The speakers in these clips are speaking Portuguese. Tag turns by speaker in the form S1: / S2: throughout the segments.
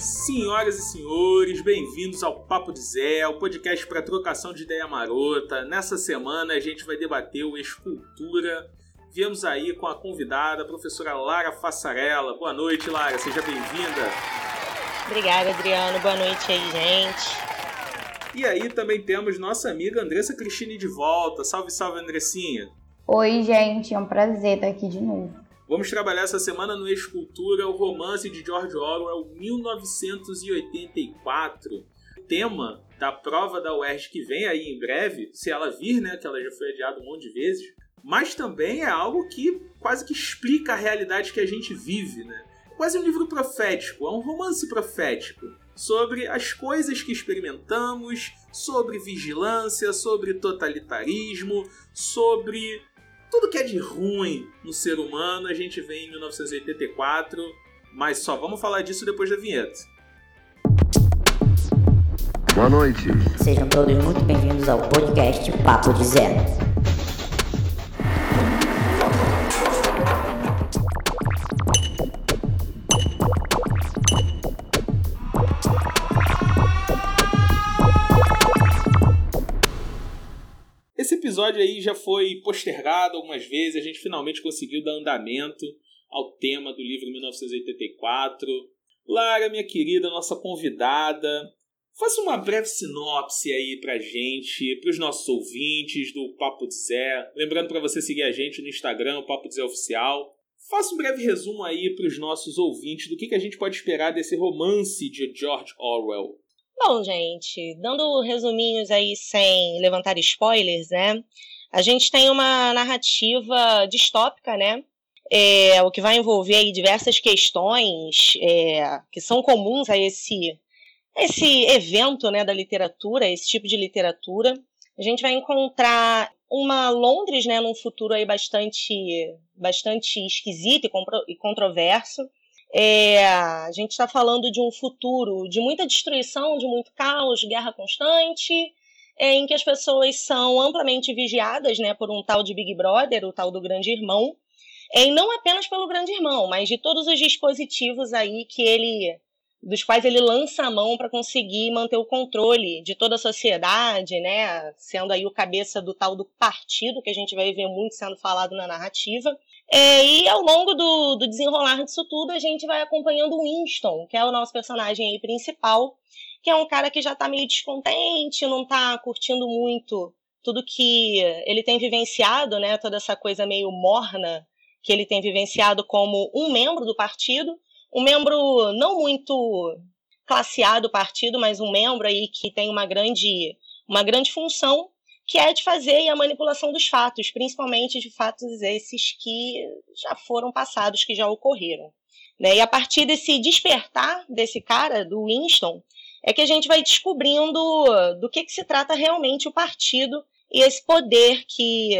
S1: Senhoras e senhores, bem-vindos ao Papo de Zé, o podcast para trocação de ideia marota. Nessa semana a gente vai debater o Escultura. Viemos aí com a convidada, a professora Lara Fassarella. Boa noite, Lara, seja bem-vinda.
S2: Obrigada, Adriano. Boa noite aí, gente.
S1: E aí também temos nossa amiga Andressa Cristine de volta. Salve, salve, Andressinha.
S3: Oi, gente, é um prazer estar aqui de novo.
S1: Vamos trabalhar essa semana no Escultura, o romance de George Orwell, 1984. Tema da prova da UERJ que vem aí em breve, se ela vir, né, que ela já foi adiada um monte de vezes, mas também é algo que quase que explica a realidade que a gente vive, né? Quase um livro profético, é um romance profético sobre as coisas que experimentamos, sobre vigilância, sobre totalitarismo, sobre tudo que é de ruim no ser humano a gente vê em 1984, mas só vamos falar disso depois da vinheta.
S4: Boa noite.
S5: Sejam todos muito bem-vindos ao podcast Papo de Zero.
S1: Episódio aí já foi postergado algumas vezes, a gente finalmente conseguiu dar andamento ao tema do livro 1984. Lara, minha querida, nossa convidada, faça uma breve sinopse aí pra gente, pros nossos ouvintes do Papo de Zé. Lembrando para você seguir a gente no Instagram, o Papo de Zé Oficial. Faça um breve resumo aí para os nossos ouvintes do que, que a gente pode esperar desse romance de George Orwell.
S2: Bom, gente, dando resuminhos aí sem levantar spoilers, né? A gente tem uma narrativa distópica, né? É, o que vai envolver aí diversas questões é, que são comuns a esse, esse evento né, da literatura, esse tipo de literatura. A gente vai encontrar uma Londres né, num futuro aí bastante, bastante esquisito e, e controverso. É, a gente está falando de um futuro de muita destruição, de muito caos, guerra constante, é, em que as pessoas são amplamente vigiadas né, por um tal de Big Brother, o tal do Grande Irmão, é, e não apenas pelo Grande Irmão, mas de todos os dispositivos aí que ele dos quais ele lança a mão para conseguir manter o controle de toda a sociedade, né, sendo aí o cabeça do tal do partido que a gente vai ver muito sendo falado na narrativa. É, e ao longo do, do, desenrolar disso tudo, a gente vai acompanhando o Winston, que é o nosso personagem principal, que é um cara que já está meio descontente, não está curtindo muito tudo que ele tem vivenciado, né? Toda essa coisa meio morna que ele tem vivenciado como um membro do partido, um membro não muito classe A do partido, mas um membro aí que tem uma grande, uma grande função que é de fazer a manipulação dos fatos, principalmente de fatos esses que já foram passados, que já ocorreram. Né? E a partir desse despertar desse cara, do Winston, é que a gente vai descobrindo do que, que se trata realmente o partido e esse poder que,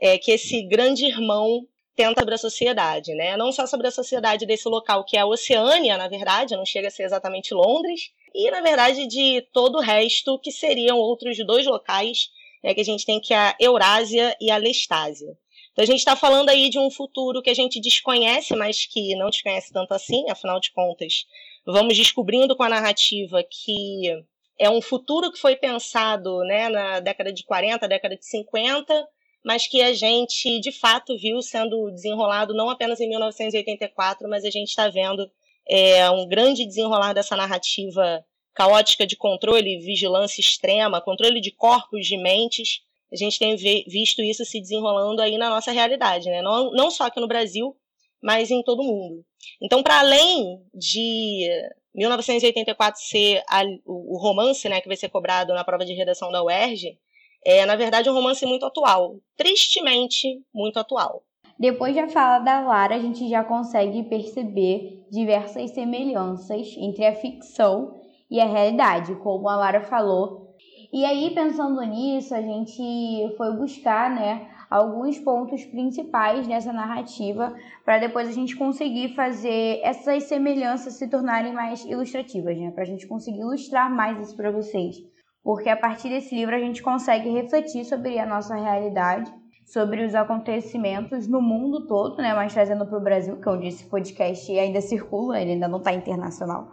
S2: é, que esse grande irmão tenta sobre a sociedade, né? Não só sobre a sociedade desse local que é a Oceânia, na verdade, não chega a ser exatamente Londres, e na verdade de todo o resto que seriam outros dois locais é que a gente tem que é a Eurásia e a Lestásia. Então a gente está falando aí de um futuro que a gente desconhece, mas que não desconhece tanto assim, afinal de contas, vamos descobrindo com a narrativa que é um futuro que foi pensado né, na década de 40, década de 50, mas que a gente de fato viu sendo desenrolado não apenas em 1984, mas a gente está vendo é, um grande desenrolar dessa narrativa caótica de controle, vigilância extrema, controle de corpos, de mentes. A gente tem visto isso se desenrolando aí na nossa realidade, né? não, não só aqui no Brasil, mas em todo o mundo. Então, para além de 1984 ser a, o, o, romance né, que vai ser cobrado na prova de redação da UERJ, é, na verdade, um romance muito atual. Tristemente, muito atual.
S3: Depois da fala da Lara, a gente já consegue perceber diversas semelhanças entre a ficção e a realidade, como a Lara falou. E aí, pensando nisso, a gente foi buscar, né, alguns pontos principais dessa narrativa para depois a gente conseguir fazer essas semelhanças se tornarem mais ilustrativas, né, para a gente conseguir ilustrar mais isso para vocês. Porque a partir desse livro a gente consegue refletir sobre a nossa realidade, sobre os acontecimentos no mundo todo, né, mas trazendo para o Brasil, que é onde esse podcast ainda circula, ele ainda não está internacional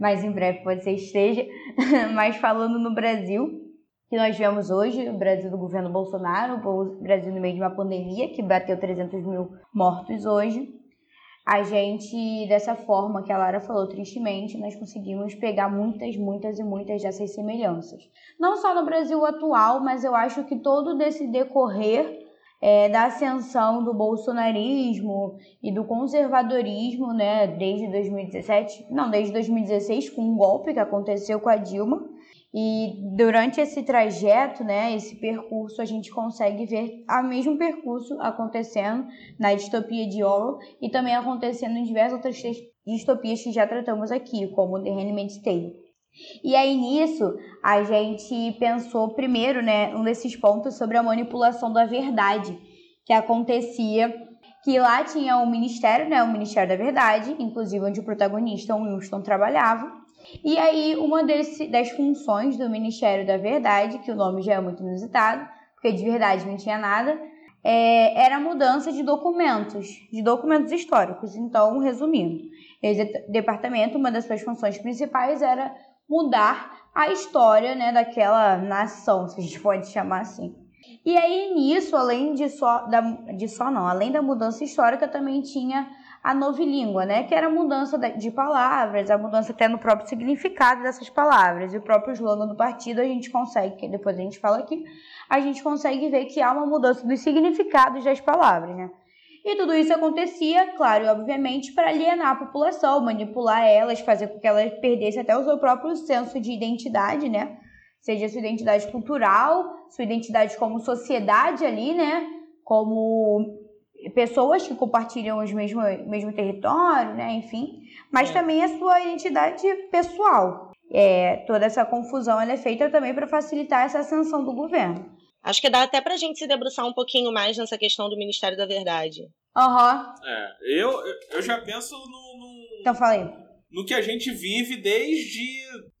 S3: mas em breve pode ser esteja. mas falando no Brasil, que nós vemos hoje, o Brasil do governo Bolsonaro, o Brasil no meio de uma pandemia que bateu 300 mil mortos hoje. A gente, dessa forma que a Lara falou tristemente, nós conseguimos pegar muitas, muitas e muitas dessas semelhanças. Não só no Brasil atual, mas eu acho que todo desse decorrer é, da ascensão do bolsonarismo e do conservadorismo, né, desde 2017, não, desde 2016, com um golpe que aconteceu com a Dilma, e durante esse trajeto, né, esse percurso, a gente consegue ver o mesmo percurso acontecendo na distopia de Orwell e também acontecendo em diversas outras distopias que já tratamos aqui, como The Handmaid's Tale. E aí nisso, a gente pensou primeiro, né, um desses pontos sobre a manipulação da verdade que acontecia, que lá tinha um ministério, né, o Ministério da Verdade, inclusive onde o protagonista, o Winston, trabalhava, e aí, uma desse, das funções do Ministério da Verdade, que o nome já é muito inusitado, porque de verdade não tinha nada, é, era a mudança de documentos, de documentos históricos. Então, resumindo, esse departamento, uma das suas funções principais era mudar a história né, daquela nação, se a gente pode chamar assim. E aí, nisso, além de só, da, de só não, além da mudança histórica, também tinha a novilíngua, né? Que era a mudança de palavras, a mudança até no próprio significado dessas palavras. E o próprio slogan do partido a gente consegue, que depois a gente fala aqui, a gente consegue ver que há uma mudança dos significados das palavras, né? E tudo isso acontecia, claro e obviamente, para alienar a população, manipular elas, fazer com que elas perdessem até o seu próprio senso de identidade, né? Seja sua identidade cultural, sua identidade como sociedade ali, né? Como pessoas que compartilham os mesmo, mesmo território, né? Enfim, mas é. também a sua identidade pessoal. É, toda essa confusão é feita também para facilitar essa ascensão do governo.
S2: Acho que dá até para a gente se debruçar um pouquinho mais nessa questão do Ministério da Verdade.
S3: Aham.
S1: Uhum. É, eu, eu já penso no, no,
S3: Então falei.
S1: No que a gente vive desde,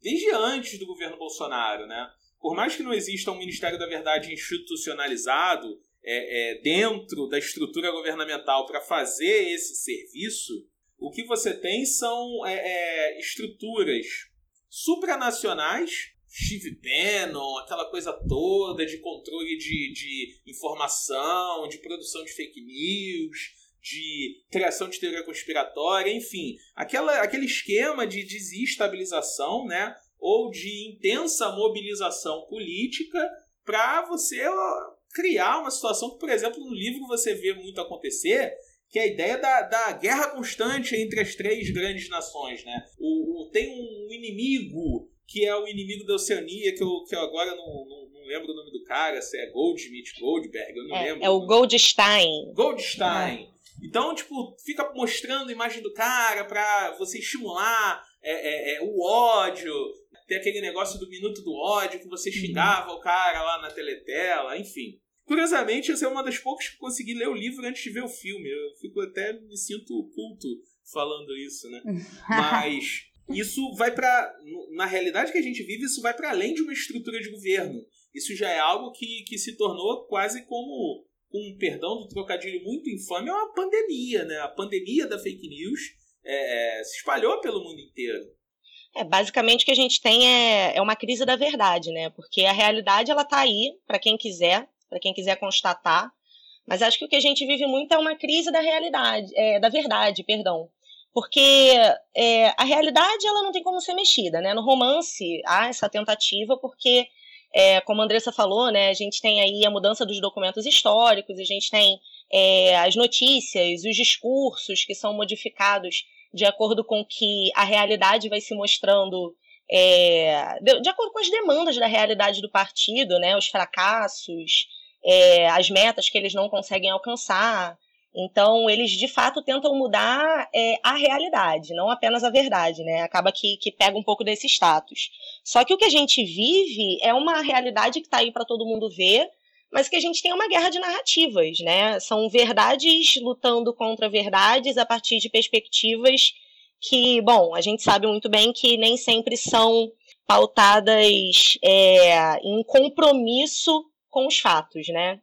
S1: desde antes do governo Bolsonaro, né? Por mais que não exista um Ministério da Verdade institucionalizado, é, é, dentro da estrutura governamental para fazer esse serviço, o que você tem são é, é, estruturas supranacionais, Steve Bannon, aquela coisa toda de controle de, de informação, de produção de fake news, de criação de teoria conspiratória, enfim, aquela, aquele esquema de desestabilização, né, ou de intensa mobilização política para você criar uma situação que, por exemplo, no livro você vê muito acontecer, que é a ideia da, da guerra constante entre as três grandes nações. Né? O, o tem um inimigo que é o inimigo da Oceania, que eu, que eu agora não, não, não lembro o nome do cara, se é Goldsmith, Goldberg, eu não
S2: é,
S1: lembro.
S2: É o Goldstein.
S1: Goldstein. É. Então, tipo, fica mostrando a imagem do cara pra você estimular é, é, é, o ódio. Tem aquele negócio do minuto do ódio que você uhum. xingava uhum. o cara lá na teletela, enfim. Curiosamente, essa é uma das poucas que consegui ler o livro antes de ver o filme. Eu fico até me sinto culto falando isso, né? Mas isso vai para na realidade que a gente vive, isso vai para além de uma estrutura de governo. Isso já é algo que, que se tornou quase como com um perdão do trocadilho muito infame, é uma pandemia, né? A pandemia da fake news é, é se espalhou pelo mundo inteiro.
S2: É, basicamente o que a gente tem é, é uma crise da verdade, né? Porque a realidade ela tá aí para quem quiser para quem quiser constatar. Mas acho que o que a gente vive muito é uma crise da realidade, é, da verdade, perdão. Porque é, a realidade ela não tem como ser mexida, né? No romance há essa tentativa porque, é, como a Andressa falou, né, a gente tem aí a mudança dos documentos históricos, a gente tem é, as notícias, os discursos que são modificados de acordo com que a realidade vai se mostrando é, de, de, acordo com as demandas da realidade do partido, né, os fracassos, é, as metas que eles não conseguem alcançar. Então, eles de fato tentam mudar é, a realidade, não apenas a verdade, né? Acaba que, que pega um pouco desse status. Só que o que a gente vive é uma realidade que está aí para todo mundo ver, mas que a gente tem uma guerra de narrativas, né? São verdades lutando contra verdades a partir de perspectivas que, bom, a gente sabe muito bem que nem sempre são pautadas é, em compromisso com os fatos, né?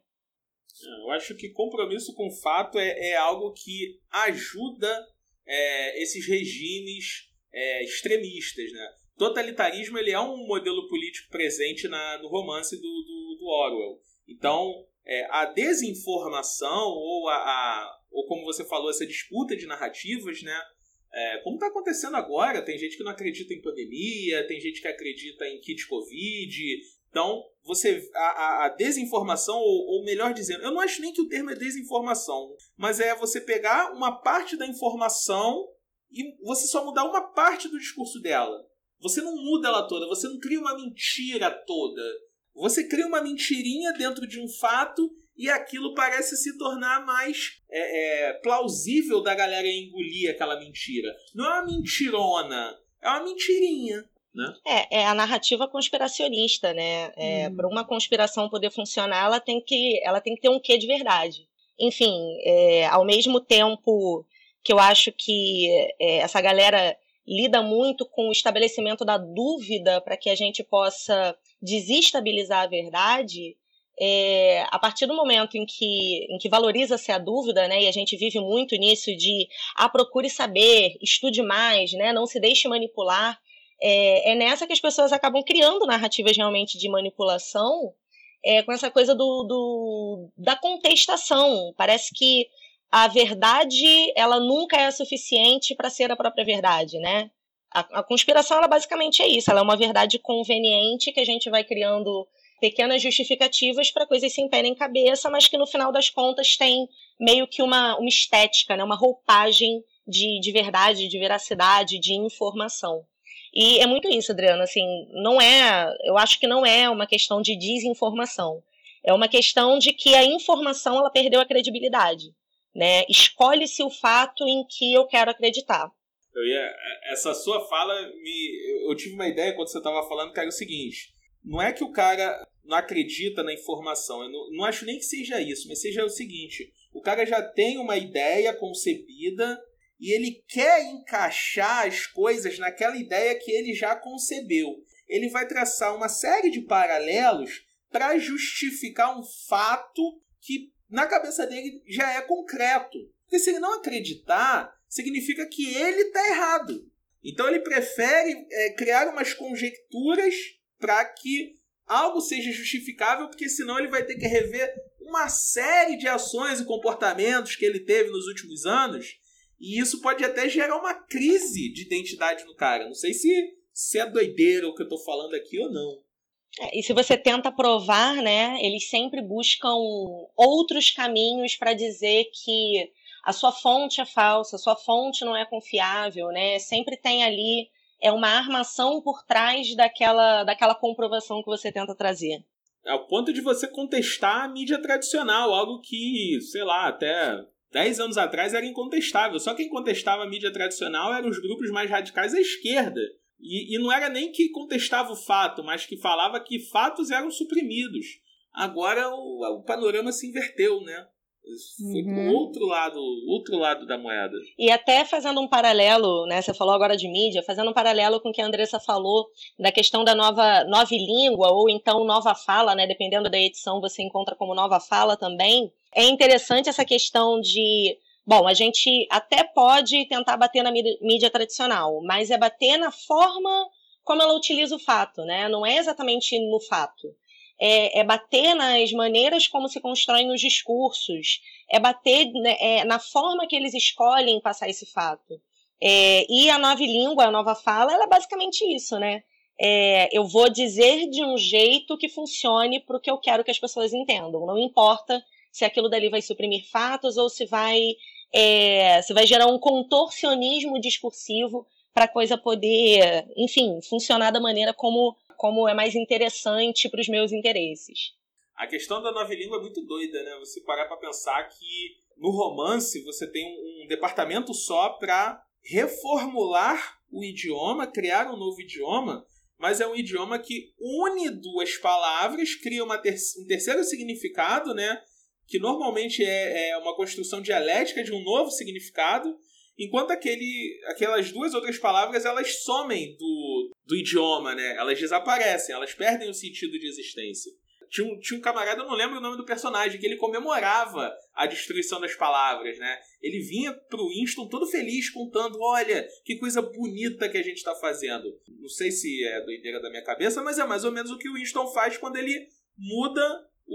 S1: Eu acho que compromisso com o fato é, é algo que ajuda é, esses regimes é, extremistas, né? Totalitarismo ele é um modelo político presente na, no romance do, do, do Orwell. Então, é, a desinformação ou a, a, ou como você falou essa disputa de narrativas, né? É, como está acontecendo agora, tem gente que não acredita em pandemia, tem gente que acredita em kit covid. Então, você a, a, desinformação, ou, ou, melhor dizendo, eu não acho nem que o termo é desinformação, mas é você pegar uma parte da informação e você só mudar uma parte do discurso dela. Você não muda ela toda, você não cria uma mentira toda. Você cria uma mentirinha dentro de um fato e aquilo parece se tornar mais é, é, plausível da galera engolir aquela mentira. Não é uma mentirona, é uma mentirinha. Né?
S2: É, é a narrativa conspiracionista, né? É, hum. Para uma conspiração poder funcionar, ela tem que, ela tem que ter um quê de verdade. Enfim, é, ao mesmo tempo que eu acho que é, essa galera lida muito com o estabelecimento da dúvida para que a gente possa desestabilizar a verdade, é, a partir do momento em que, em que valoriza-se a dúvida, né, e a gente vive muito nisso de ah, procure saber, estude mais, né, não se deixe manipular, é, é nessa que as pessoas acabam criando narrativas realmente de manipulação, é, com essa coisa do, do, da contestação. Parece que a verdade ela nunca é suficiente para ser a própria verdade, né? A, a, conspiração ela basicamente é isso, ela é uma verdade conveniente que a gente vai criando pequenas justificativas para coisas se empenham em cabeça, mas que no final das contas tem meio que uma, uma estética, né? uma roupagem de, de verdade, de veracidade, de informação. E é muito isso, Adriana, assim, não é, eu acho que não é uma questão de desinformação. É uma questão de que a informação ela perdeu a credibilidade né? Escolhe-se o fato em que eu quero acreditar.
S1: Eu ia, essa sua fala me, eu tive uma ideia quando você estava falando que era o seguinte: não é que o cara não acredita na informação, eu não, não acho nem que seja isso, mas seja o seguinte: o cara já tem uma ideia concebida e ele quer encaixar as coisas naquela ideia que ele já concebeu. Ele vai traçar uma série de paralelos para justificar um fato que na cabeça dele já é concreto. Porque se ele não acreditar, significa que ele está errado. Então ele prefere é, criar umas conjecturas para que algo seja justificável, porque senão ele vai ter que rever uma série de ações e comportamentos que ele teve nos últimos anos. E isso pode até gerar uma crise de identidade no cara. Não sei se, se é doideira o que eu estou falando aqui ou não.
S2: É, e se você tenta provar, né, eles sempre buscam outros caminhos para dizer que a sua fonte é falsa, a sua fonte não é confiável, né? Sempre tem ali é uma armação por trás daquela, daquela comprovação que você tenta trazer.
S1: É ao ponto de você contestar a mídia tradicional, algo que, sei lá, até 10 anos atrás era incontestável. Só quem contestava a mídia tradicional eram os grupos mais radicais à esquerda e, e não era nem que contestava o fato, mas que falava que fatos eram suprimidos. Agora o, o panorama se inverteu, né? Foi uhum. pro outro lado, outro lado da moeda.
S2: E até fazendo um paralelo, né? Você falou agora de mídia, fazendo um paralelo com o que a Andressa falou da questão da nova, nova língua, ou então nova fala, né? Dependendo da edição, você encontra como nova fala também. É interessante essa questão de Bom, a gente até pode tentar bater na mídia tradicional, mas é bater na forma como ela utiliza o fato, né? Não é exatamente no fato. É, é bater nas maneiras como se constroem os discursos, é bater né, é, na forma que eles escolhem passar esse fato. É, e a nova língua, a nova fala, ela é basicamente isso, né? É, eu vou dizer de um jeito que funcione para o que eu quero que as pessoas entendam. Não importa se aquilo dali vai suprimir fatos ou se vai é, você vai gerar um contorcionismo discursivo para a coisa poder, enfim, funcionar da maneira como, como é mais interessante para os meus interesses.
S1: A questão da nova língua é muito doida, né? Você parar para pensar que no romance você tem um, um departamento só para reformular o idioma, criar um novo idioma, mas é um idioma que une duas palavras, cria uma ter um terceiro significado, né? Que normalmente é, é uma construção dialética de um novo significado, enquanto aquele, aquelas duas outras palavras elas somem do, do idioma, né? Elas desaparecem, elas perdem o sentido de existência. Tinha um, tinha um camarada, eu não lembro o nome do personagem, que ele comemorava a destruição das palavras, né? Ele vinha pro Winston todo feliz, contando: olha, que coisa bonita que a gente tá fazendo. Não sei se é doideira da minha cabeça, mas é mais ou menos o que o Winston faz quando ele muda um,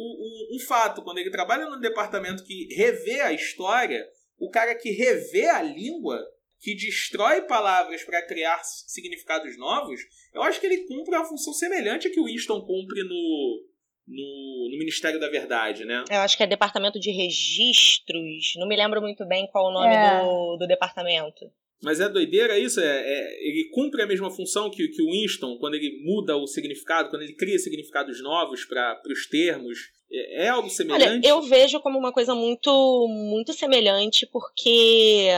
S1: um, um fato. Quando ele trabalha num departamento que revê a história, o cara que revê a língua que destrói palavras para criar significados novos, eu acho que ele cumpre uma função semelhante a que o Winston cumpre no, no, no, Ministério da Verdade, né?
S2: Eu acho que é Departamento de Registros. Não me lembro muito bem qual o nome é. do, do departamento.
S1: Mas é doideira isso? É, é, ele cumpre a mesma função que, que o Winston, quando ele muda o significado, quando ele cria significados novos para os termos. É, é, algo semelhante?
S2: Olha, eu vejo como uma coisa muito, muito semelhante, porque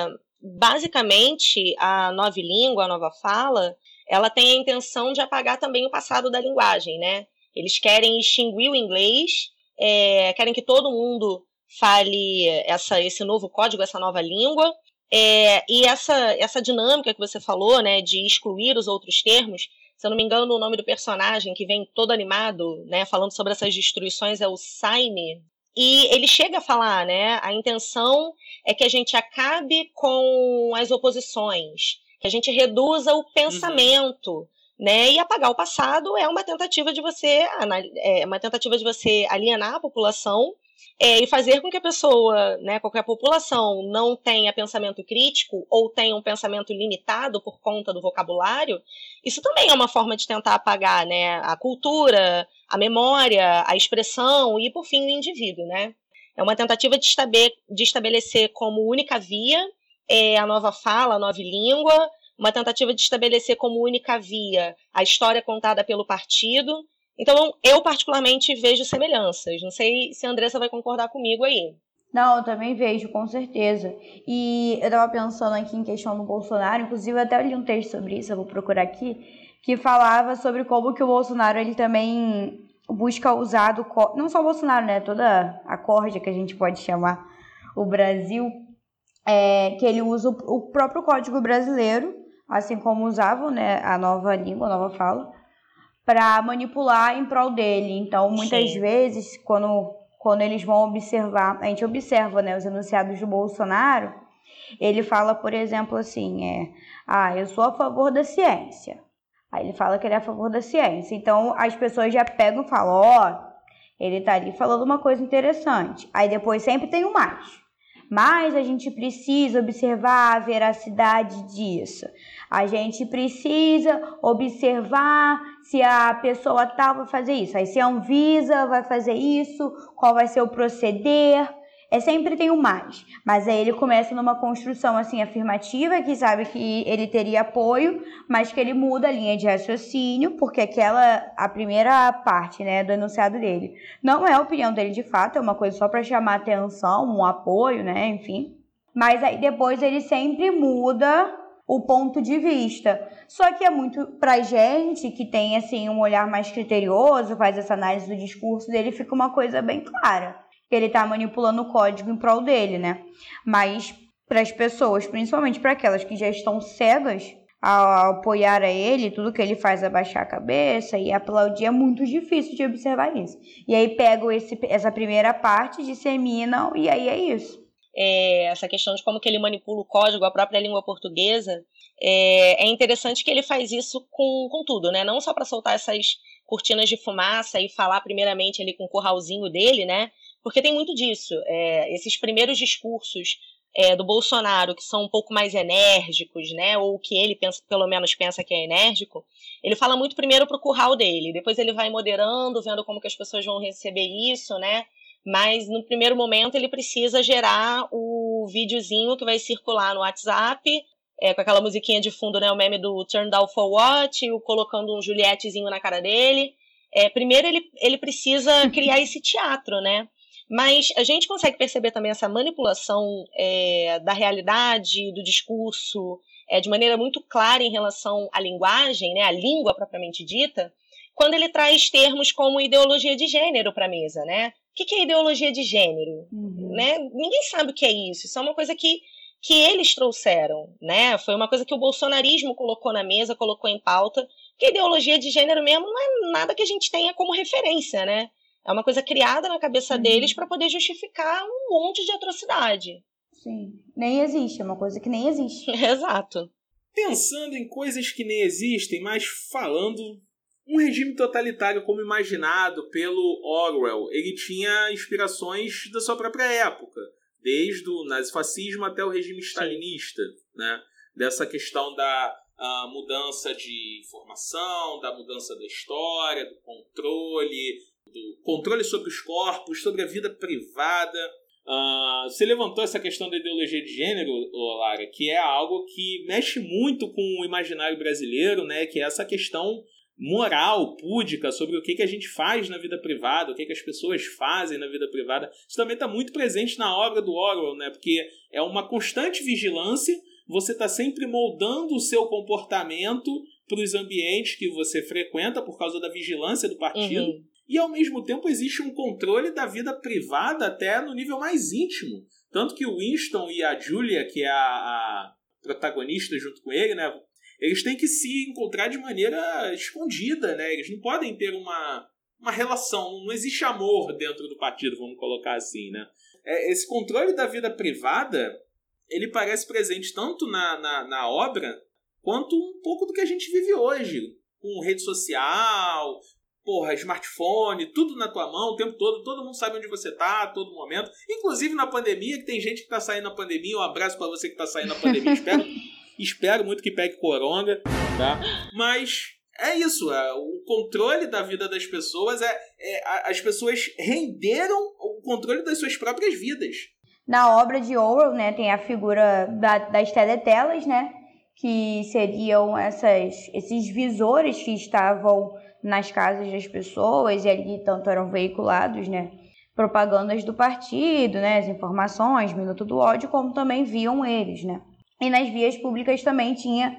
S2: basicamente a nova língua, a nova fala, ela tem a intenção de apagar também o passado da linguagem, né? Eles querem extinguir o inglês, é, querem que todo mundo fale essa, esse novo código, essa nova língua, é, e essa, essa dinâmica que você falou, né, de excluir os outros termos, se eu não me engano, o nome do personagem que vem todo animado, né, falando sobre essas destruições é o Saime. E ele chega a falar, né, a intenção é que a gente acabe com as oposições, que a gente reduza o pensamento, uhum. né, e apagar o passado é uma tentativa de você, é uma tentativa de você alienar a população é, e fazer com que a pessoa, né, qualquer população, não tenha pensamento crítico ou tenha um pensamento limitado por conta do vocabulário, isso também é uma forma de tentar apagar né, a cultura, a memória, a expressão e, por fim, o indivíduo. Né? É uma tentativa de, de estabelecer como única via é, a nova fala, a nova língua, uma tentativa de estabelecer como única via a história contada pelo partido então, eu particularmente vejo semelhanças. Não sei se a Andressa vai concordar comigo aí.
S3: Não, eu também vejo, com certeza. E eu estava pensando aqui em questão do Bolsonaro, inclusive eu até li um texto sobre isso, eu vou procurar aqui, que falava sobre como que o Bolsonaro ele também busca usar do não só o Bolsonaro, né, toda a corda que a gente pode chamar o Brasil, é, que ele usa o, o próprio código brasileiro, assim como usavam, né, a nova língua, a nova fala, para manipular em prol dele. Então, muitas Sim. vezes, quando, quando eles vão observar, a gente observa né, os enunciados do Bolsonaro, ele fala, por exemplo, assim, é, ah, eu sou a favor da ciência. Aí ele fala que ele é a favor da ciência. Então, as pessoas já pegam e falam, ó, oh, ele tá ali falando uma coisa interessante. Aí depois sempre tem o mais. Mas a gente precisa observar a veracidade disso. A gente precisa observar se a pessoa tal vai fazer isso. Aí se a Anvisa vai fazer isso, qual vai ser o proceder. É sempre tem o mais, mas aí ele começa numa construção assim afirmativa que sabe que ele teria apoio, mas que ele muda a linha de raciocínio, porque aquela a primeira parte, né, do enunciado dele, não é a opinião dele de fato, é uma coisa só para chamar atenção, um apoio, né, enfim. Mas aí depois ele sempre muda o ponto de vista. Só que é muito pra gente que tem assim um olhar mais criterioso, faz essa análise do discurso dele, fica uma coisa bem clara, ele tá manipulando o código em prol dele, né? Mas para as pessoas, principalmente para aquelas que já estão cegas ao apoiar a ele, tudo que ele faz é baixar a cabeça e aplaudir, é muito difícil de observar isso. E aí pegam esse, essa primeira parte, disseminam e aí é isso
S2: é, essa questão de como que ele manipula o código, a própria língua portuguesa, é, é interessante que ele faz isso com, com tudo, né? Não só para soltar essas cortinas de fumaça e falar primeiramente ali com o curralzinho dele, né? Porque tem muito disso. É, esses primeiros discursos é, do Bolsonaro, que são um pouco mais enérgicos, né? Ou que ele pensa, pelo menos pensa que é enérgico, ele fala muito primeiro pro curral dele, depois ele vai moderando, vendo como que as pessoas vão receber isso, né? mas no primeiro momento ele precisa gerar o videozinho que vai circular no WhatsApp, é, com aquela musiquinha de fundo, né, o meme do Turn Down for What, o colocando um Julietezinho na cara dele. É, primeiro ele, ele precisa criar esse teatro, né? Mas a gente consegue perceber também essa manipulação é, da realidade, do discurso, é, de maneira muito clara em relação à linguagem, né, à língua propriamente dita, quando ele traz termos como ideologia de gênero para a mesa, né? O que é ideologia de gênero? Uhum. Né? Ninguém sabe o que é isso. Isso é uma coisa que, que eles trouxeram. Né? Foi uma coisa que o bolsonarismo colocou na mesa, colocou em pauta. Que ideologia de gênero mesmo não é nada que a gente tenha como referência. Né? É uma coisa criada na cabeça
S3: Uhum.
S2: deles para poder justificar um monte de atrocidade.
S3: Sim. Nem existe, é uma coisa que nem existe.
S2: Exato.
S1: Pensando em coisas que nem existem, mas falando um regime totalitário como imaginado pelo Orwell, ele tinha inspirações da sua própria época, desde o nazifascismo até o regime stalinista, né? Dessa questão da ah, mudança de informação, da mudança da história, do controle, do controle sobre os corpos, sobre a vida privada. Ah, você levantou essa questão da ideologia de gênero, Lara, que é algo que mexe muito com o imaginário brasileiro, né? Que é essa questão moral, púdica, sobre o que, que a gente faz na vida privada, o que, que as pessoas fazem na vida privada. Isso também está muito presente na obra do Orwell, né? Porque é uma constante vigilância, você está sempre moldando o seu comportamento para os ambientes que você frequenta por causa da vigilância do partido.
S2: Uhum.
S1: E ao mesmo tempo existe um controle da vida privada até no nível mais íntimo. Tanto que o Winston e a Julia, que é a, a protagonista junto com ele, né? Eles têm que se encontrar de maneira escondida, né? Eles não podem ter uma, uma relação, não existe amor dentro do partido, vamos colocar assim, né? É, esse controle da vida privada, ele parece presente tanto na, na, na obra, quanto um pouco do que a gente vive hoje. Com rede social, porra, smartphone, tudo na tua mão o tempo todo, todo mundo sabe onde você tá a todo momento. Inclusive na pandemia, que tem gente que tá saindo na pandemia. Um abraço para você que tá saindo na pandemia. espero, espero muito que pegue coronga, tá? Mas é isso, é, o controle da vida das pessoas é, é as pessoas renderam o controle das suas próprias vidas.
S3: Na obra de Orwell, né, tem a figura da- das teletelas, né, que seriam essas, esses visores que estavam nas casas das pessoas e ali tanto eram veiculados, né, propagandas do partido, né, as informações, minuto do ódio, como também viam eles, né. E nas vias públicas também tinha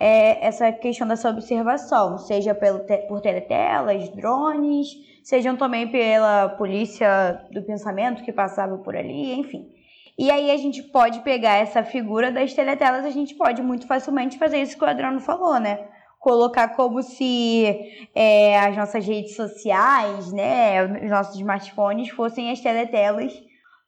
S3: é, essa questão dessa observação, seja pelo te- por teletelas, drones, sejam também pela polícia do pensamento que passava por ali, enfim. E aí a gente pode pegar essa figura das teletelas, a gente pode muito facilmente fazer isso que o Adriano falou, né? Colocar como se é, as nossas redes sociais, né, os nossos smartphones fossem as teletelas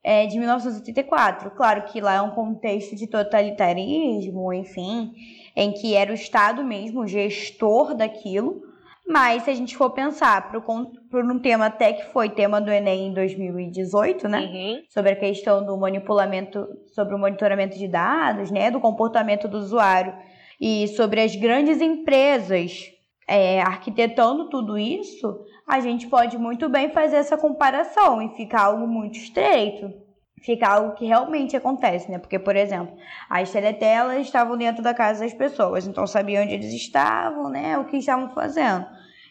S3: é, de 1984. Claro que lá é um contexto de totalitarismo, enfim, em que era o Estado mesmo o gestor daquilo. Mas se a gente for pensar por, por um tema até que foi tema do Enem em 2018, né?
S2: Uhum.
S3: Sobre a questão do manipulamento, sobre o monitoramento de dados, né? Do comportamento do usuário e sobre as grandes empresas é, arquitetando tudo isso, a gente pode muito bem fazer essa comparação e ficar algo muito estreito. Ficar algo que realmente acontece, né? Porque, por exemplo, as teletelas estavam dentro da casa das pessoas, então sabiam onde eles estavam, né? O que estavam fazendo.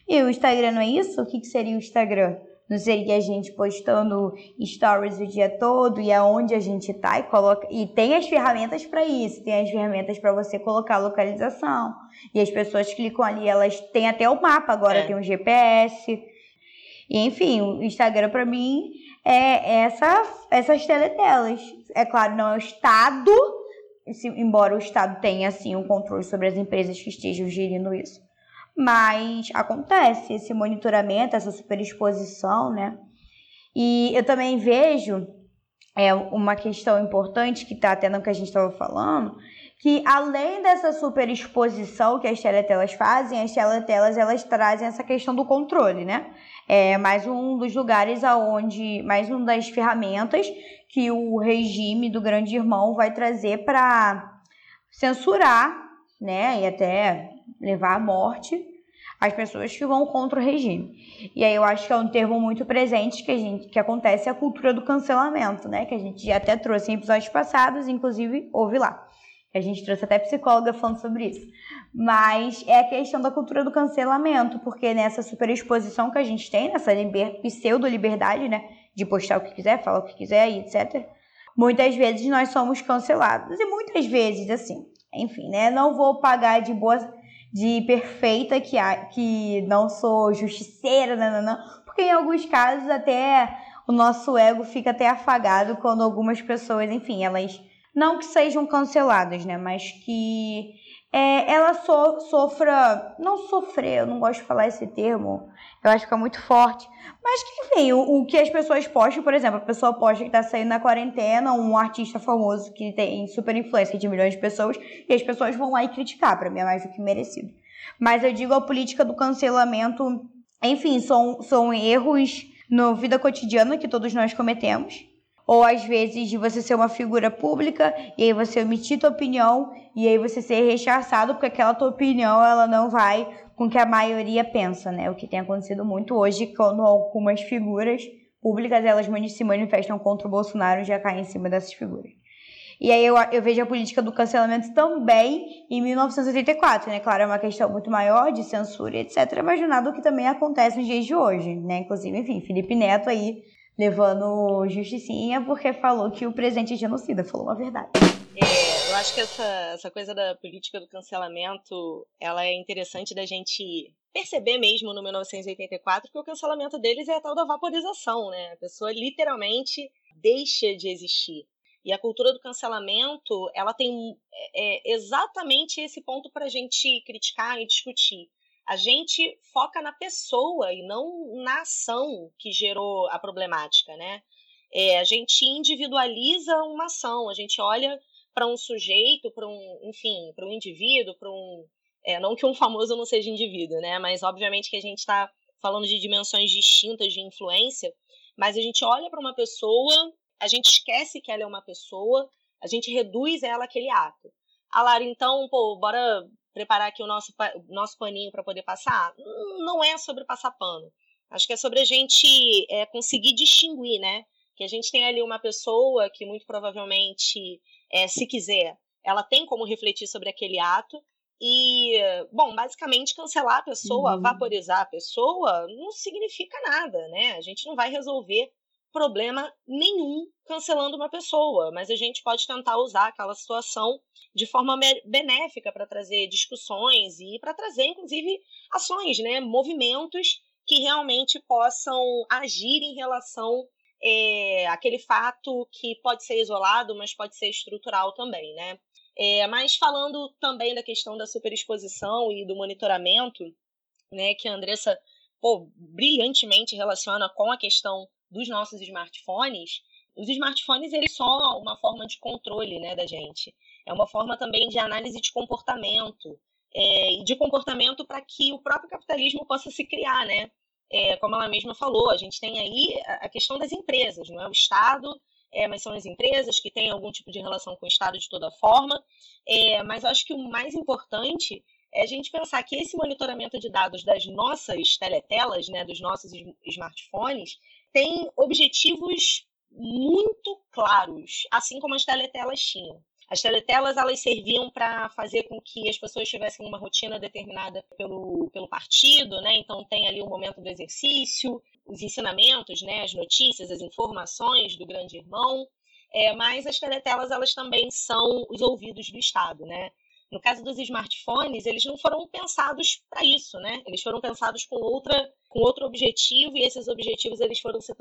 S3: E o Instagram não é isso? O que, que seria o Instagram? Não seria a gente postando stories o dia todo e aonde a gente tá e coloca. E tem as ferramentas para isso, tem as ferramentas para você colocar a localização. E as pessoas clicam ali, elas têm até o mapa agora,
S2: É.
S3: tem um GPS. E enfim, o Instagram para mim é essa, essas teletelas. É claro, não é o Estado, embora o Estado tenha assim um controle sobre as empresas que estejam gerindo isso. Mas acontece esse monitoramento, essa superexposição, né? E eu também vejo é, uma questão importante que está no que a gente estava falando, que além dessa superexposição que as teletelas fazem, as teletelas elas trazem essa questão do controle, né? É mais um dos lugares aonde, mais uma das ferramentas que o regime do grande irmão vai trazer para censurar, né, e até levar à morte as pessoas que vão contra o regime. E aí eu acho que é um termo muito presente que a gente que acontece a cultura do cancelamento, né, que a gente já até trouxe em episódios passados, inclusive ouve lá. A gente trouxe até psicóloga falando sobre isso. Mas é a questão da cultura do cancelamento, porque nessa superexposição que a gente tem, nessa liber, pseudo-liberdade, né? De postar o que quiser, falar o que quiser e etc. Muitas vezes nós somos cancelados. E muitas vezes, assim, enfim, né? Não vou pagar de boa, de perfeita que, que não sou justiceira, não. Porque em alguns casos até o nosso ego fica até afagado quando algumas pessoas, enfim, elas não que sejam canceladas, né? Mas que é, ela so, sofra, não sofrer, eu não gosto de falar esse termo, eu acho que é muito forte, mas que enfim, o, o que as pessoas postam, por exemplo, a pessoa posta que tá saindo na quarentena, um artista famoso que tem super influência de milhões de pessoas, e as pessoas vão lá e criticar, para mim é mais do que merecido. Mas eu digo a política do cancelamento, enfim, são, são erros na vida cotidiana que todos nós cometemos ou às vezes de você ser uma figura pública e aí você omitir tua opinião e aí você ser rechaçado porque aquela tua opinião ela não vai com o que a maioria pensa, né? O que tem acontecido muito hoje quando algumas figuras públicas elas se manifestam contra o Bolsonaro já caem em cima dessas figuras. E aí eu, eu vejo a política do cancelamento também em 1984, né? Claro, é uma questão muito maior de censura, etc. Mas nada o que também acontece nos dias de hoje, né? Inclusive, enfim, Felipe Neto aí levando justicinha porque falou que o presente é genocida, falou uma verdade.
S2: É, eu acho que essa, essa coisa da política do cancelamento, ela é interessante da gente perceber mesmo no 1984 que o cancelamento deles é a tal da vaporização, né? A pessoa literalmente deixa de existir. E a cultura do cancelamento, ela tem é, exatamente esse ponto para a gente criticar e discutir a gente foca na pessoa e não na ação que gerou a problemática, né? É, a gente individualiza uma ação, a gente olha para um sujeito, para um, enfim, para um indivíduo, para um, é, não que um famoso não seja indivíduo, né? Mas obviamente que a gente está falando de dimensões distintas de influência, mas a gente olha para uma pessoa, a gente esquece que ela é uma pessoa, a gente reduz ela àquele ato. Ah, Lara, então, pô, bora preparar aqui o nosso, nosso paninho para poder passar? Não é sobre passar pano. Acho que é sobre a gente é, conseguir distinguir, né? Que a gente tem ali uma pessoa que muito provavelmente, é, se quiser, ela tem como refletir sobre aquele ato. E, bom, basicamente cancelar a pessoa, uhum. vaporizar a pessoa, não significa nada, né? A gente não vai resolver problema nenhum cancelando uma pessoa, mas a gente pode tentar usar aquela situação de forma benéfica para trazer discussões e para trazer, inclusive, ações, né, movimentos que realmente possam agir em relação é, àquele fato que pode ser isolado, mas pode ser estrutural também, né? É, mas falando também da questão da superexposição e do monitoramento, né, que a Andressa pô, brilhantemente relaciona com a questão dos nossos smartphones, os smartphones eles são uma forma de controle né, da gente. É uma forma também de análise de comportamento, é, de comportamento para que o próprio capitalismo possa se criar, né? É, como ela mesma falou, a gente tem aí a questão das empresas, não é o Estado, é, mas são as empresas que têm algum tipo de relação com o Estado de toda forma. É, mas acho que o mais importante é a gente pensar que esse monitoramento de dados das nossas teletelas, né, dos nossos smartphones, tem objetivos muito claros, assim como as teletelas tinham. As teletelas elas serviam para fazer com que as pessoas tivessem uma rotina determinada pelo, pelo partido, né? Então tem ali o momento do exercício, os ensinamentos, né? As notícias, as informações do grande irmão. É, mas as teletelas elas também são os ouvidos do Estado, né? No caso dos smartphones, eles não foram pensados para isso, né? Eles foram pensados com outra com outro objetivo e esses objetivos eles foram se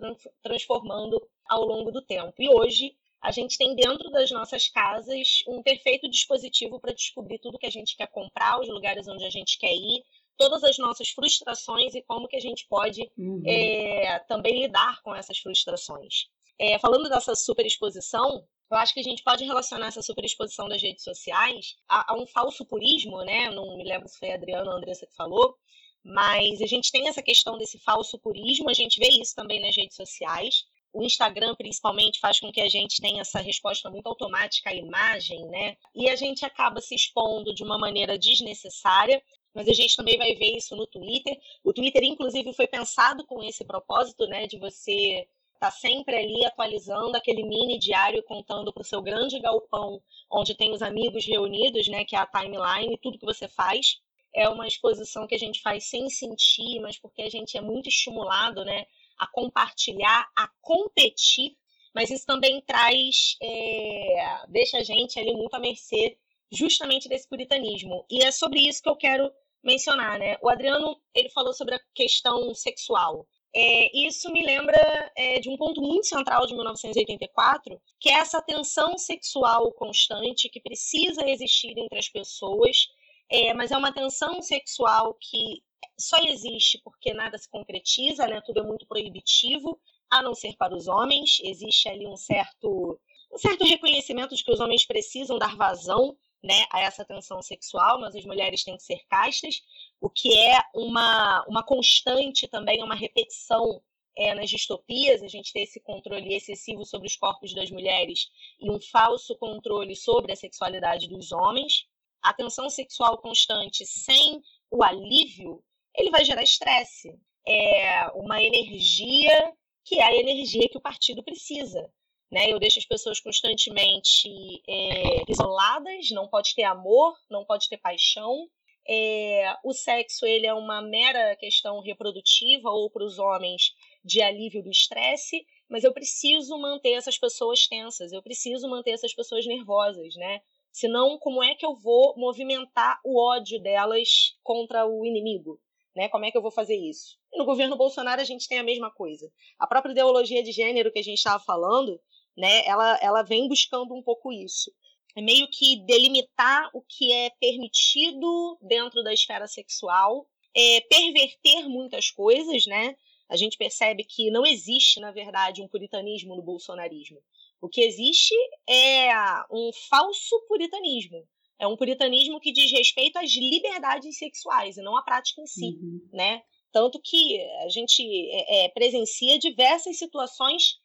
S2: transformando ao longo do tempo. E hoje a gente tem dentro das nossas casas um perfeito dispositivo para descobrir tudo que a gente quer comprar, os lugares onde a gente quer ir, todas as nossas frustrações e como que a gente pode uhum. é, também lidar com essas frustrações. É, falando dessa superexposição, eu acho que a gente pode relacionar essa superexposição das redes sociais a, a um falso purismo, né? Não me lembro se foi a Adriana ou a Andressa que falou, mas a gente tem essa questão desse falso purismo, a gente vê isso também nas redes sociais. O Instagram, principalmente, faz com que a gente tenha essa resposta muito automática à imagem, né? E a gente acaba se expondo de uma maneira desnecessária, mas a gente também vai ver isso no Twitter. O Twitter, inclusive, foi pensado com esse propósito, né, de você estar tá sempre ali atualizando aquele mini diário, contando para o seu grande galpão, onde tem os amigos reunidos, né, que é a timeline, tudo que você faz é uma exposição que a gente faz sem sentir, mas porque a gente é muito estimulado, né, a compartilhar, a competir, mas isso também traz, é, deixa a gente ali muito à mercê justamente desse puritanismo. E é sobre isso que eu quero mencionar, né? O Adriano, ele falou sobre a questão sexual. É, isso me lembra é, de um ponto muito central de 1984, que é essa tensão sexual constante que precisa existir entre as pessoas é, mas é uma tensão sexual que só existe porque nada se concretiza, né? Tudo é muito proibitivo, a não ser para os homens. Existe ali um certo, um certo reconhecimento de que os homens precisam dar vazão né, a essa tensão sexual, mas as mulheres têm que ser castas, o que é uma, uma constante também, uma repetição é, nas distopias, a gente tem esse controle excessivo sobre os corpos das mulheres e um falso controle sobre a sexualidade dos homens. A tensão sexual constante sem o alívio, ele vai gerar estresse. É uma energia que é a energia que o partido precisa. Né? Eu deixo as pessoas constantemente é, isoladas, não pode ter amor, não pode ter paixão. É, o sexo ele é uma mera questão reprodutiva ou para os homens de alívio do estresse, mas eu preciso manter essas pessoas tensas, eu preciso manter essas pessoas nervosas, né? Senão, como é que eu vou movimentar o ódio delas contra o inimigo? Né? Como é que eu vou fazer isso? E no governo Bolsonaro a gente tem a mesma coisa. A própria ideologia de gênero que a gente estava falando, né, ela, ela vem buscando um pouco isso. É meio que delimitar o que é permitido dentro da esfera sexual, é, perverter muitas coisas, né? A gente percebe que não existe, na verdade, um puritanismo no bolsonarismo. O que existe é um falso puritanismo. É um puritanismo que diz respeito às liberdades sexuais e não à prática em si, uhum. né? Tanto que a gente é, é, presencia diversas situações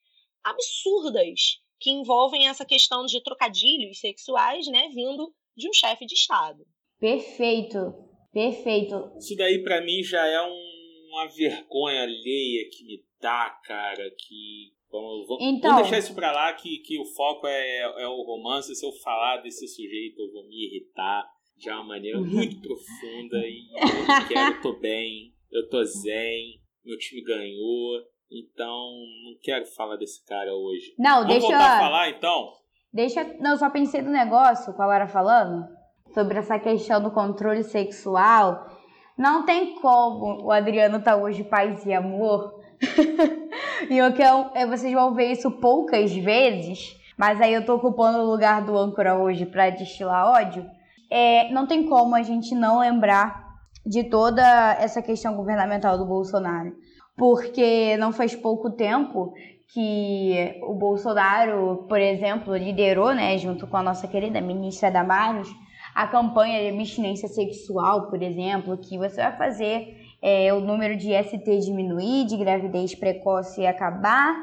S2: absurdas que envolvem essa questão de trocadilhos sexuais, né, vindo de um chefe de Estado.
S3: Perfeito, perfeito.
S1: Isso daí para mim já é um, uma vergonha alheia que me dá, cara, que Vamos, vamos, então, vamos deixar isso pra lá, que, que o foco é, é o romance. Se eu falar desse sujeito, eu vou me irritar de uma maneira uhum. muito profunda. E eu quero, eu tô bem, eu tô zen, meu time ganhou. Então, não quero falar desse cara hoje.
S3: Não,
S1: Vamos
S3: deixa
S1: voltar a falar então?
S3: Deixa. Não, só pensei no negócio com a Lara falando sobre essa questão do controle sexual. Não tem como o Adriano tá hoje paz e amor. e que eu, é, vocês vão ver isso poucas vezes, mas aí eu tô ocupando o lugar do âncora hoje para destilar ódio. É, não tem como a gente não lembrar de toda essa questão governamental do Bolsonaro porque não faz pouco tempo que o Bolsonaro, por exemplo, liderou, né, junto com a nossa querida ministra Damares, a campanha de abstinência sexual, por exemplo, que você vai fazer é, o número de ST diminuir, de gravidez precoce acabar,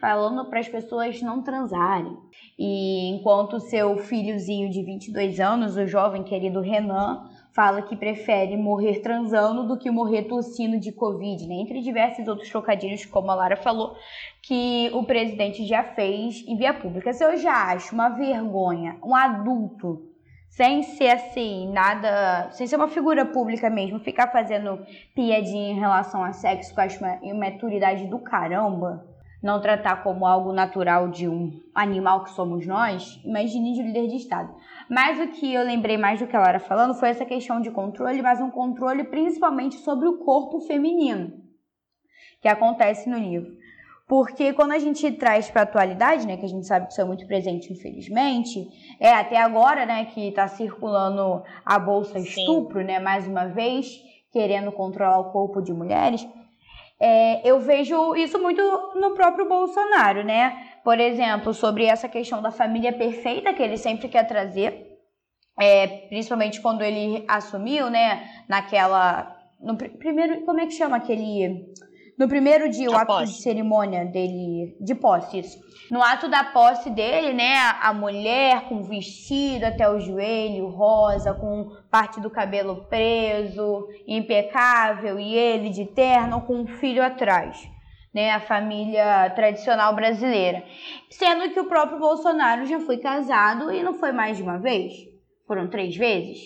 S3: falando para as pessoas não transarem. E enquanto seu filhozinho de 22 anos, o jovem querido Renan, fala que prefere morrer transando do que morrer tossindo de Covid, né? Entre diversos outros trocadilhos, como a Lara falou, que o presidente já fez em via pública. Se eu já acho uma vergonha, um adulto, sem ser assim, nada, sem ser uma figura pública mesmo, ficar fazendo piadinha em relação a sexo, com a imaturidade do caramba não tratar como algo natural de um animal que somos nós, imagine de líder de Estado. Mas o que eu lembrei mais do que ela era falando foi essa questão de controle, mas um controle principalmente sobre o corpo feminino, que acontece no livro. Porque quando a gente traz para a atualidade, né, que a gente sabe que isso é muito presente, infelizmente, é até agora, né, que está circulando a bolsa estupro, Sim. né, mais uma vez, querendo controlar o corpo de mulheres, é, eu vejo isso muito no próprio Bolsonaro, né? Por exemplo, sobre essa questão da família perfeita que ele sempre quer trazer, é, principalmente quando ele assumiu, né? Naquela. No pr primeiro. Como é que chama aquele no primeiro dia, o a ato posse. de cerimônia dele, de posse, isso. No ato da posse dele, né, a mulher com vestido até o joelho, rosa, com parte do cabelo preso, impecável, e ele de terno com um filho atrás. Né, a família tradicional brasileira. Sendo que o próprio Bolsonaro já foi casado e não foi mais de uma vez, foram três vezes,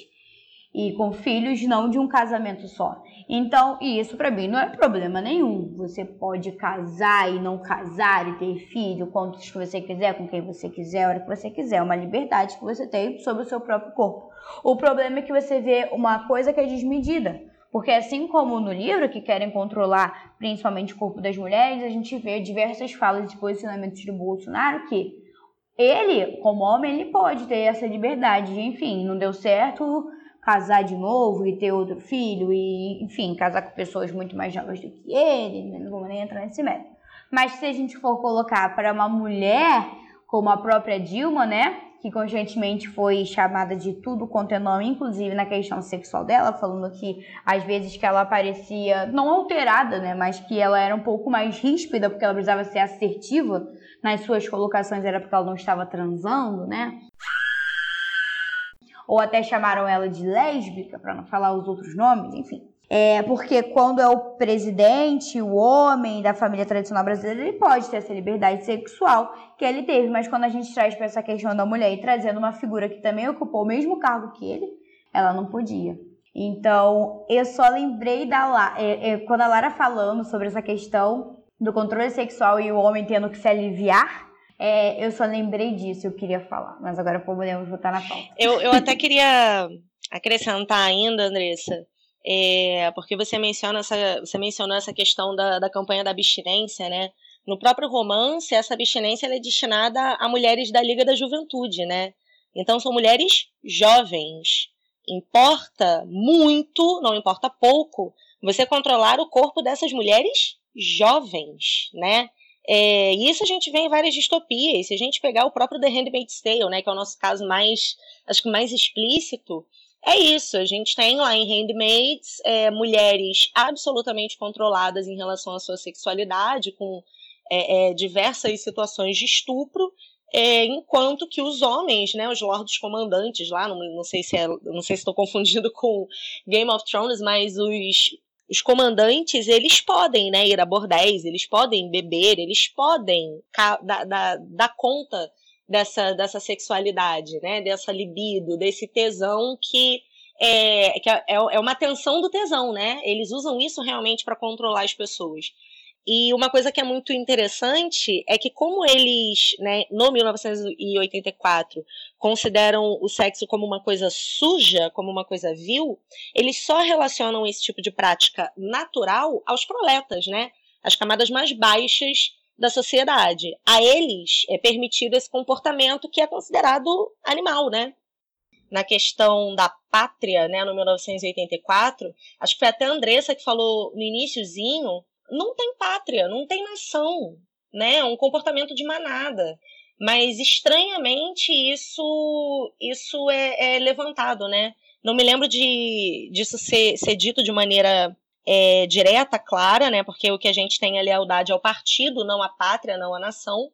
S3: e com filhos não de um casamento só. Então, isso para mim não é problema nenhum. Você pode casar e não casar e ter filho, quantos que você quiser, com quem você quiser, a hora que você quiser. É uma liberdade que você tem sobre o seu próprio corpo. O problema é que você vê uma coisa que é desmedida. Porque assim como no livro, que querem controlar principalmente o corpo das mulheres, a gente vê diversas falas e posicionamentos do Bolsonaro que ele, como homem, ele pode ter essa liberdade. Enfim, não deu certo, casar de novo e ter outro filho e, enfim, casar com pessoas muito mais novas do que ele, né? não vou nem entrar nesse mérito. Mas se a gente for colocar para uma mulher como a própria Dilma, né, que constantemente foi chamada de tudo quanto é nome, inclusive na questão sexual dela, falando que às vezes que ela parecia não alterada, né, mas que ela era um pouco mais ríspida porque ela precisava ser assertiva nas suas colocações, era porque ela não estava transando, né? Ou até chamaram ela de lésbica, para não falar os outros nomes, enfim. É porque quando é o presidente, o homem da família tradicional brasileira, ele pode ter essa liberdade sexual que ele teve, mas quando a gente traz para essa questão da mulher e trazendo uma figura que também ocupou o mesmo cargo que ele, ela não podia. Então, eu só lembrei da Lara, é, é, quando a Lara falando sobre essa questão do controle sexual e o homem tendo que se aliviar, é, eu só lembrei disso, eu queria falar, mas agora podemos voltar na pauta.
S2: Eu, eu até queria acrescentar ainda, Andressa, é, porque você menciona essa, você mencionou essa questão da, da campanha da abstinência, né? No próprio romance, essa abstinência é destinada a mulheres da Liga da Juventude, né? Então são mulheres jovens. Importa muito, não importa pouco, você controlar o corpo dessas mulheres jovens, né? É, e isso a gente vê em várias distopias. Se a gente pegar o próprio The Handmaid's Tale, né, que é o nosso caso mais, acho que mais explícito, é isso, a gente tem lá em Handmaids é, mulheres absolutamente controladas em relação à sua sexualidade, com é, é, diversas situações de estupro, é, enquanto que os homens, né, os lordes comandantes lá, não, não sei se é, não sei se estou confundindo com Game of Thrones, mas os, os comandantes eles podem, né, ir a bordéis, eles podem beber, eles podem dar, conta dessa, dessa sexualidade, né? Dessa libido, desse tesão que é, que é, é uma tensão do tesão, né? Eles usam isso realmente para controlar as pessoas. E uma coisa que é muito interessante é que, como eles, né, no 1984, consideram o sexo como uma coisa suja, como uma coisa vil, eles só relacionam esse tipo de prática natural aos proletas, né? As camadas mais baixas da sociedade. A eles é permitido esse comportamento que é considerado animal, né? Na questão da pátria, né, no 1984, acho que foi até a Andressa que falou no iníciozinho, não tem pátria, não tem nação, né? É um comportamento de manada. Mas estranhamente isso isso é, é levantado, né? Não me lembro de disso ser, ser dito de maneira é, direta, clara, né? Porque o que a gente tem é lealdade ao partido, não à pátria, não à nação.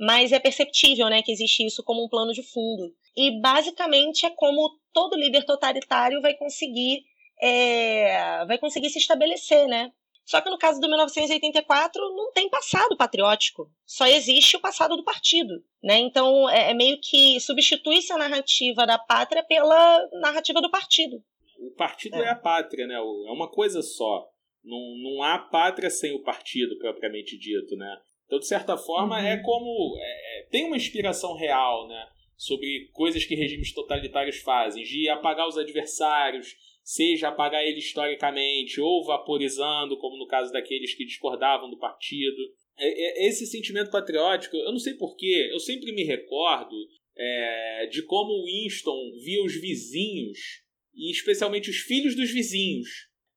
S2: Mas é perceptível, né, que existe isso como um plano de fundo. E basicamente é como todo líder totalitário vai conseguir é, vai conseguir se estabelecer, né? Só que no caso do 1984 não tem passado patriótico, só existe o passado do partido, né? Então é, é meio que substitui-se a narrativa da pátria pela narrativa do partido
S1: o partido é. é. a pátria, né? É uma coisa só. Não, não há pátria sem o partido, propriamente dito, né? Então, de certa forma, é uhum. é como. É, tem uma inspiração real, né? Sobre coisas que regimes totalitários fazem, de apagar os adversários, seja apagar ele historicamente, ou vaporizando, como no caso daqueles que discordavam do partido. É, é, esse sentimento patriótico, eu não sei porquê, eu sempre me recordo é, de como Winston via os vizinhos e especialmente os filhos dos vizinhos,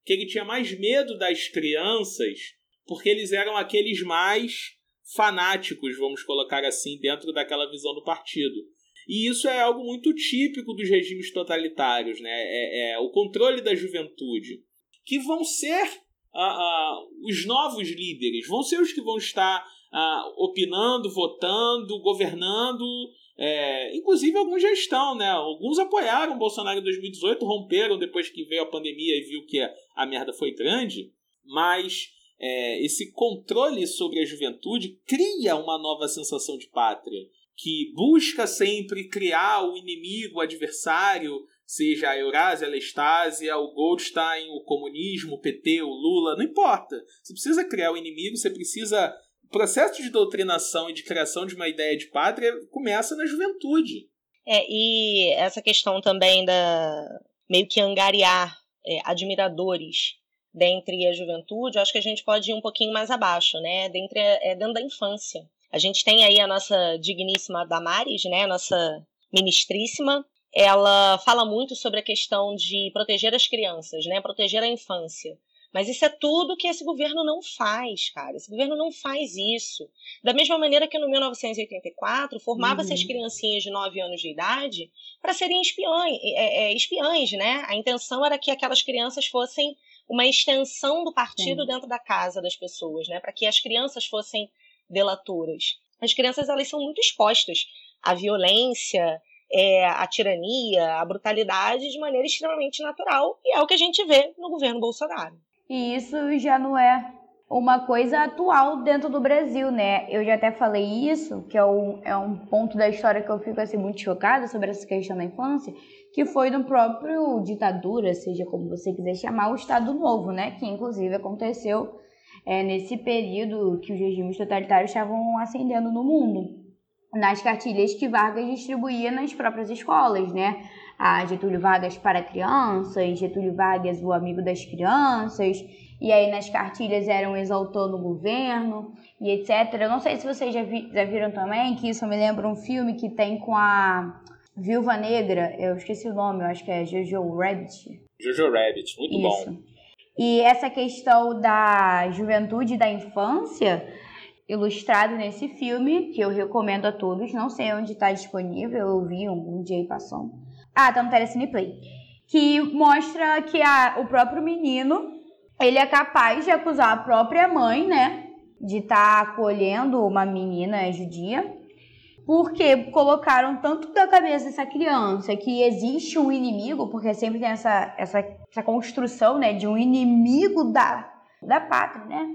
S1: que ele tinha mais medo das crianças porque eles eram aqueles mais fanáticos, vamos colocar assim, dentro daquela visão do partido. E isso é algo muito típico dos regimes totalitários, né? É, é o controle da juventude, que vão ser uh, uh, os novos líderes, vão ser os que vão estar uh, opinando, votando, governando é, inclusive alguns já estão, né? Alguns apoiaram o Bolsonaro em 2018, romperam depois que veio a pandemia e viu que a merda foi grande, mas é, esse controle sobre a juventude cria uma nova sensação de pátria, que busca sempre criar o inimigo, o adversário, seja a Eurásia, a Lestásia, o Goldstein, o comunismo, o PT, o Lula, não importa. Você precisa criar o inimigo, você precisa o processo de doutrinação e de criação de uma ideia de pátria começa na juventude.
S2: É, e essa questão também da meio que angariar é, admiradores dentre a juventude, eu acho que a gente pode ir um pouquinho mais abaixo, né? Dentre, é, dentro da infância. A gente tem aí a nossa digníssima Damares, né? A nossa ministríssima, ela fala muito sobre a questão de proteger as crianças, né? Proteger a infância. Mas isso é tudo que esse governo não faz, cara. Esse governo não faz isso. Da mesma maneira que no 1984 formava-se uhum. as criancinhas de 9 anos de idade para serem espiões, é, é, espiãs, né? A intenção era que aquelas crianças fossem uma extensão do partido Sim. dentro da casa das pessoas, né? Para que as crianças fossem delatoras. As crianças elas são muito expostas à violência, é, à tirania, à brutalidade de maneira extremamente natural e é o que a gente vê no governo Bolsonaro.
S3: E isso já não é uma coisa atual dentro do Brasil, né? Eu já até falei isso, que é um, é um ponto da história que eu fico assim muito chocada sobre essa questão da infância, que foi no próprio ditadura, seja como você quiser chamar, o Estado Novo, né? Que inclusive aconteceu é, nesse período que os regimes totalitários estavam ascendendo no mundo, nas cartilhas que Vargas distribuía nas próprias escolas, né? A Getúlio Vargas para crianças, Getúlio Vargas o amigo das crianças, e aí nas cartilhas eram exaltando o governo e etc. Eu não sei se vocês já, vi, já viram também, que isso me lembra um filme que tem com a Viúva Negra, eu esqueci o nome, eu acho que é Jojo Rabbit.
S1: Jojo Rabbit, muito Isso. bom.
S3: E essa questão da juventude e da infância, ilustrado nesse filme, que eu recomendo a todos, não sei onde está disponível, eu vi um, um dia aí passando. Ah, tá no Telecine Play. Que mostra que a, o próprio menino, ele é capaz de acusar a própria mãe, né, de estar tá acolhendo uma menina judia porque colocaram tanto da cabeça dessa criança que existe um inimigo, porque sempre tem essa, essa, essa construção né, de um inimigo da, da pátria, né?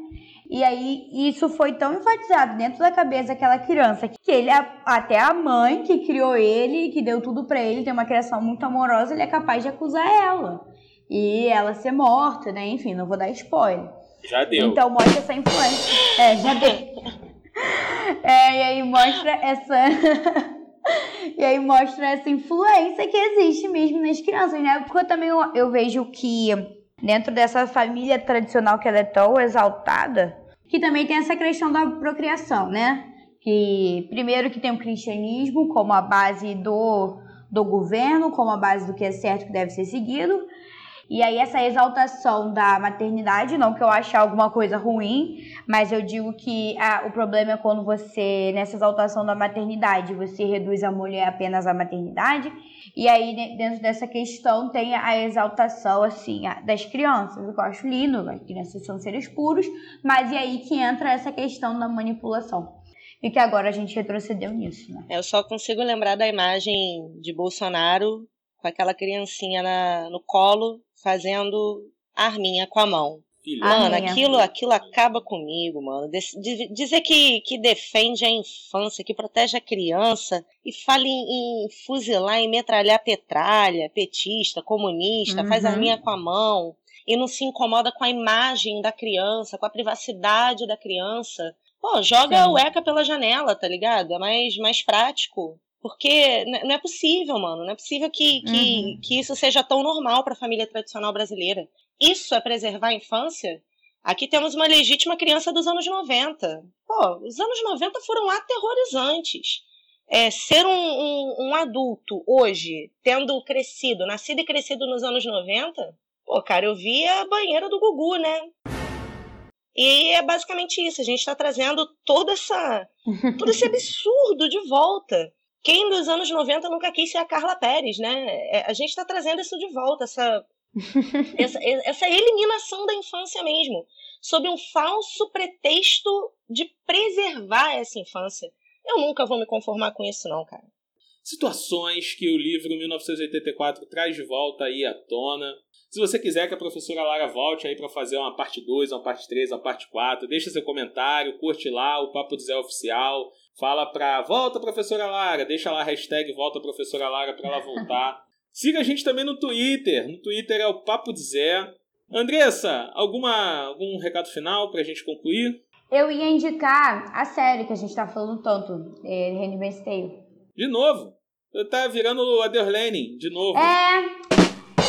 S3: E aí isso foi tão enfatizado dentro da cabeça daquela criança que ele, até a mãe que criou ele, que deu tudo para ele, tem uma criação muito amorosa, ele é capaz de acusar ela. E ela ser morta, né? Enfim, não vou dar spoiler.
S1: Já deu.
S3: Então mostra essa influência. É, já deu. Mostra essa. e aí mostra essa influência que existe mesmo nas crianças, né? Porque eu também eu vejo que dentro dessa família tradicional que ela é tão exaltada, que também tem essa questão da procriação, né? Que primeiro que tem o cristianismo como a base do, do governo, como a base do que é certo que deve ser seguido, e aí essa exaltação da maternidade, não que eu ache alguma coisa ruim, mas eu digo que ah, o problema é quando você, nessa exaltação da maternidade, você reduz a mulher apenas à maternidade. E aí, dentro dessa questão, tem a exaltação, assim, das crianças, o que eu acho lindo, as crianças são seres puros, mas e aí que entra essa questão da manipulação. E que agora a gente retrocedeu nisso, né?
S2: Eu só consigo lembrar da imagem de Bolsonaro com aquela criancinha na, no colo, fazendo arminha com a mão. Filha. Mano, aquilo, aquilo acaba comigo, mano. Dizer que, que defende a infância, que protege a criança e fala em, em fuzilar, em metralhar petralha, petista, comunista, uhum. faz arminha com a mão e não se incomoda com a imagem da criança, com a privacidade da criança. Pô, joga Sim. o ECA pela janela, tá ligado? É mais, mais prático. Porque não é possível, mano. Não é possível que, que, uhum. que isso seja tão normal para a família tradicional brasileira. Isso é preservar a infância? Aqui temos uma legítima criança dos anos 90. Pô, os anos 90 foram aterrorizantes. É, ser um, um, um, adulto hoje, tendo crescido, nascido e crescido nos anos 90, pô, cara, eu vi a banheira do Gugu, né? E é basicamente isso. A gente está trazendo toda essa, todo esse absurdo de volta. Quem dos anos 90 nunca quis ser a Carla Pérez, né? É, a gente está trazendo isso de volta, essa, essa, essa eliminação da infância mesmo, sob um falso pretexto de preservar essa infância. Eu nunca vou me conformar com isso, não, cara.
S1: Situações que o livro 1984 traz de volta aí à tona. Se você quiser que a professora Lara volte aí para fazer uma parte 2, uma parte 3, uma parte 4, deixa seu comentário, curte lá o Papo do Zé Oficial. Fala pra volta, professora Lara. Deixa lá a hashtag volta, professora Lara, pra ela voltar. Siga a gente também no Twitter. No Twitter é o Papo de Zé. Andressa, alguma, algum recado final pra gente concluir?
S3: Eu ia indicar a série que a gente tá falando tanto, é, Handmaid's Tale.
S1: De novo? Tá virando o Adderlane, de novo.
S3: É,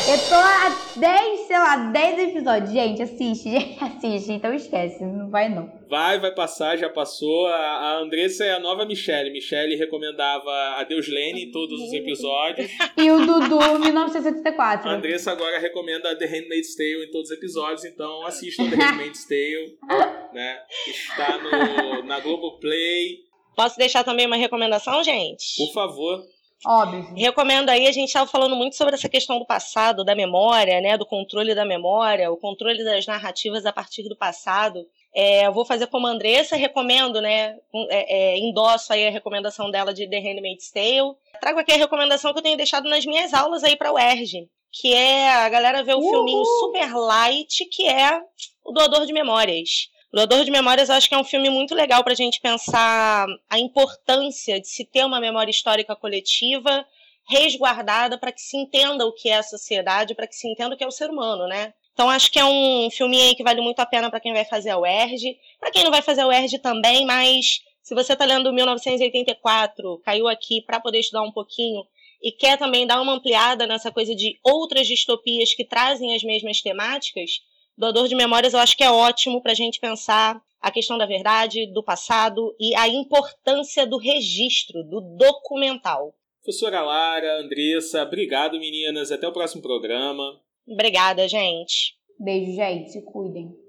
S3: Eu tô há 10, sei lá, 10 episódios. Gente, assiste, gente, assiste. Então esquece, não vai não.
S1: Vai, vai passar, já passou. A, Andressa é a nova Michelle. Michelle recomendava Adeus Lene em todos os episódios.
S3: E o Dudu, 1974.
S1: A Andressa agora recomenda The Handmaid's Tale em todos os episódios, então assistam The Handmaid's Tale, né? Está no, na Globoplay.
S2: Posso deixar também uma recomendação, gente?
S1: Por favor.
S3: Óbvio.
S2: Recomendo aí, a gente estava falando muito sobre essa questão do passado, da memória, né? Do controle da memória, o controle das narrativas a partir do passado. É, eu vou fazer como a Andressa, recomendo, né? É, é, endosso aí a recomendação dela de The Handmaid's Tale. Trago aqui a recomendação que eu tenho deixado nas minhas aulas aí para o UERJ, que é a galera ver o
S3: Uhul.
S2: filminho super light, que é o Doador de Memórias. O Doador de Memórias acho que é um filme muito legal para a gente pensar a importância de se ter uma memória histórica coletiva resguardada para que se entenda o que é a sociedade, para que se entenda o que é o ser humano, né? Então acho que é um filminho aí que vale muito a pena para quem vai fazer a UERJ, para quem não vai fazer a UERJ também, mas se você está lendo 1984, caiu aqui para poder estudar um pouquinho e quer também dar uma ampliada nessa coisa de outras distopias que trazem as mesmas temáticas, Doador de Memórias eu acho que é ótimo para a gente pensar a questão da verdade, do passado e a importância do registro, do documental.
S1: Professora Lara, Andressa, obrigado meninas, até o próximo programa.
S2: Obrigada, gente.
S3: Beijo, gente. Se cuidem.